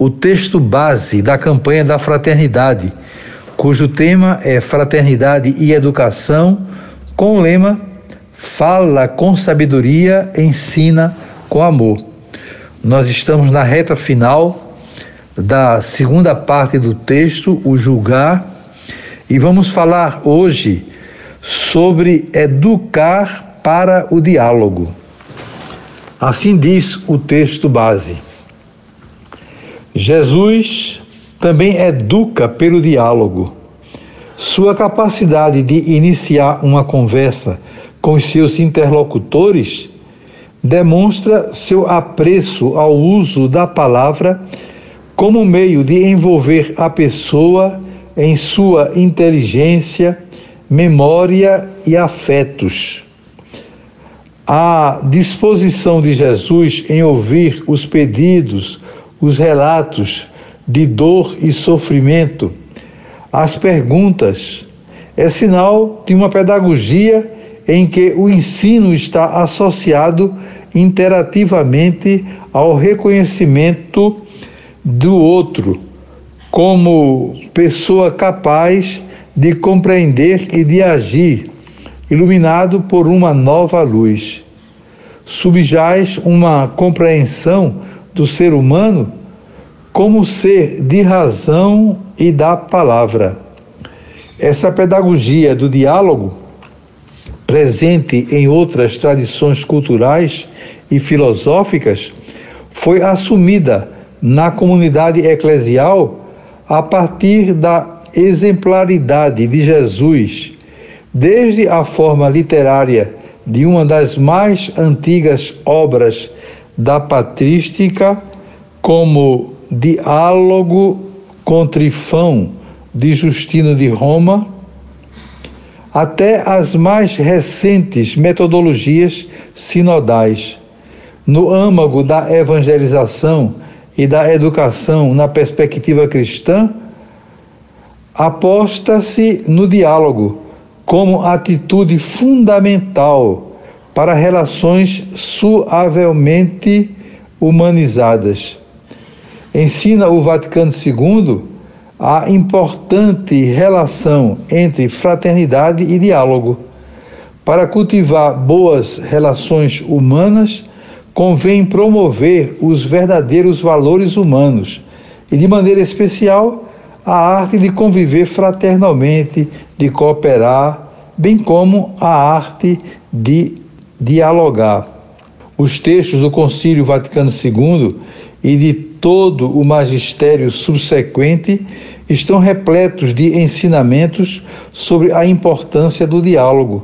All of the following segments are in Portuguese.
o texto base da campanha da fraternidade, cujo tema é Fraternidade e Educação, com o lema Fala com sabedoria, ensina com amor. Nós estamos na reta final da segunda parte do texto, o julgar, e vamos falar hoje sobre educar para o diálogo. Assim diz o texto base. Jesus também educa pelo diálogo. Sua capacidade de iniciar uma conversa com os seus interlocutores demonstra seu apreço ao uso da palavra como meio de envolver a pessoa em sua inteligência, memória e afetos. A disposição de Jesus em ouvir os pedidos, os relatos de dor e sofrimento, as perguntas, é sinal de uma pedagogia em que o ensino está associado interativamente ao reconhecimento do outro como pessoa capaz de compreender e de agir, iluminado por uma nova luz. Subjaz uma compreensão do ser humano como ser de razão e da palavra. Essa pedagogia do diálogo, presente em outras tradições culturais e filosóficas, foi assumida na comunidade eclesial a partir da exemplaridade de Jesus, desde a forma literária de uma das mais antigas obras da patrística como Diálogo com Trifão de Justino de Roma, até as mais recentes metodologias sinodais. No âmago da evangelização e da educação na perspectiva cristã, aposta-se no diálogo como atitude fundamental para relações suavemente humanizadas. Ensina o Vaticano II a importante relação entre fraternidade e diálogo. Para cultivar boas relações humanas, convém promover os verdadeiros valores humanos e, de maneira especial, a arte de conviver fraternalmente, de cooperar, bem como a arte de dialogar. Os textos do Concílio Vaticano II e de todo o magistério subsequente estão repletos de ensinamentos sobre a importância do diálogo,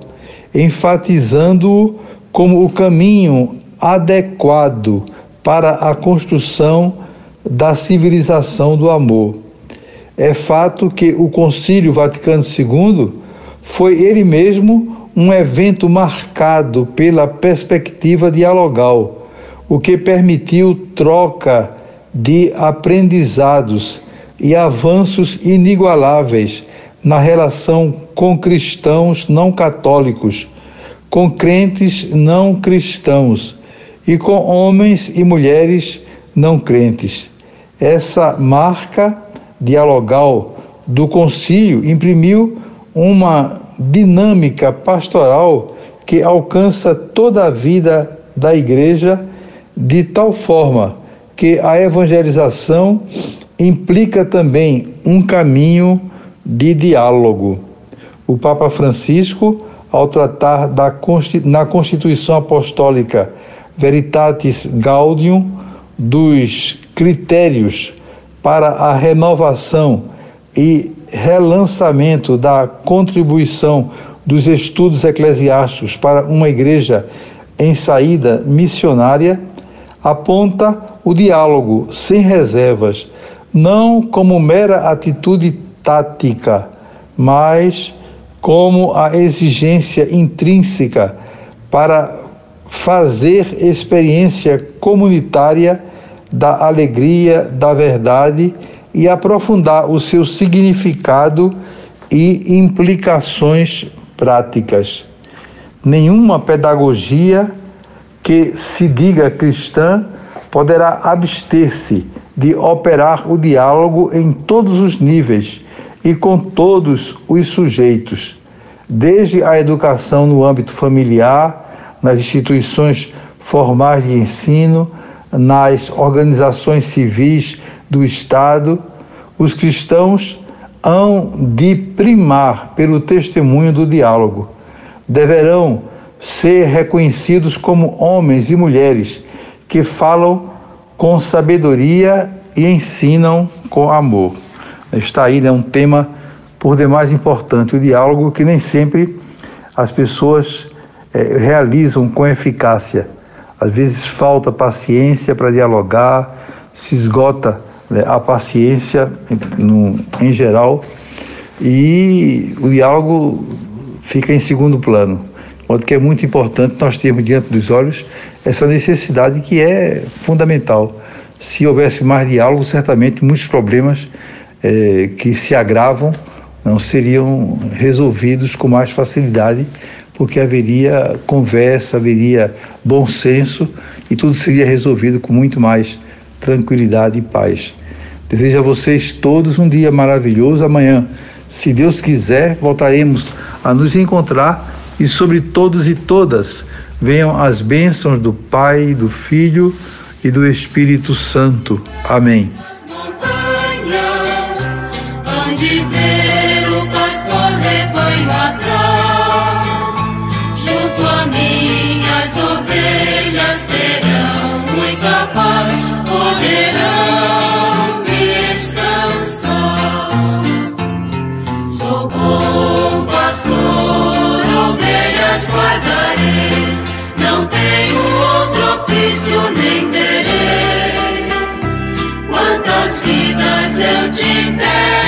enfatizando-o como o caminho adequado para a construção da civilização do amor. É fato que o Concílio Vaticano II foi ele mesmo um evento marcado pela perspectiva dialogal, o que permitiu troca de aprendizados e avanços inigualáveis na relação com cristãos não católicos, com crentes não cristãos e com homens e mulheres não crentes. Essa marca dialogal do concílio imprimiu uma dinâmica pastoral que alcança toda a vida da igreja de tal forma que a evangelização implica também um caminho de diálogo. O Papa Francisco, ao tratar da, na Constituição Apostólica Veritatis Gaudium dos critérios para a renovação e relançamento da contribuição dos estudos eclesiásticos para uma igreja em saída missionária, aponta o diálogo sem reservas, não como mera atitude tática, mas como a exigência intrínseca para fazer experiência comunitária da alegria da verdade e aprofundar o seu significado e implicações práticas. Nenhuma pedagogia que se diga cristã poderá abster-se de operar o diálogo em todos os níveis e com todos os sujeitos, desde a educação no âmbito familiar, nas instituições formais de ensino, nas organizações civis do Estado, os cristãos hão de primar pelo testemunho do diálogo. Deverão ser reconhecidos como homens e mulheres que falam com sabedoria e ensinam com amor. Está aí né, um tema por demais importante, o diálogo que nem sempre as pessoas é, realizam com eficácia. Às vezes falta paciência para dialogar, se esgota a paciência no, em geral e o diálogo fica em segundo plano. Modo que é muito importante nós termos diante dos olhos essa necessidade que é fundamental. Se houvesse mais diálogo, certamente muitos problemas eh, que se agravam não seriam resolvidos com mais facilidade, porque haveria conversa, haveria bom senso e tudo seria resolvido com muito mais tranquilidade e paz. Desejo a vocês todos um dia maravilhoso. Amanhã, se Deus quiser, voltaremos a nos encontrar e sobre todos e todas venham as bênçãos do Pai, do Filho e do Espírito Santo. Amém. Eu tiver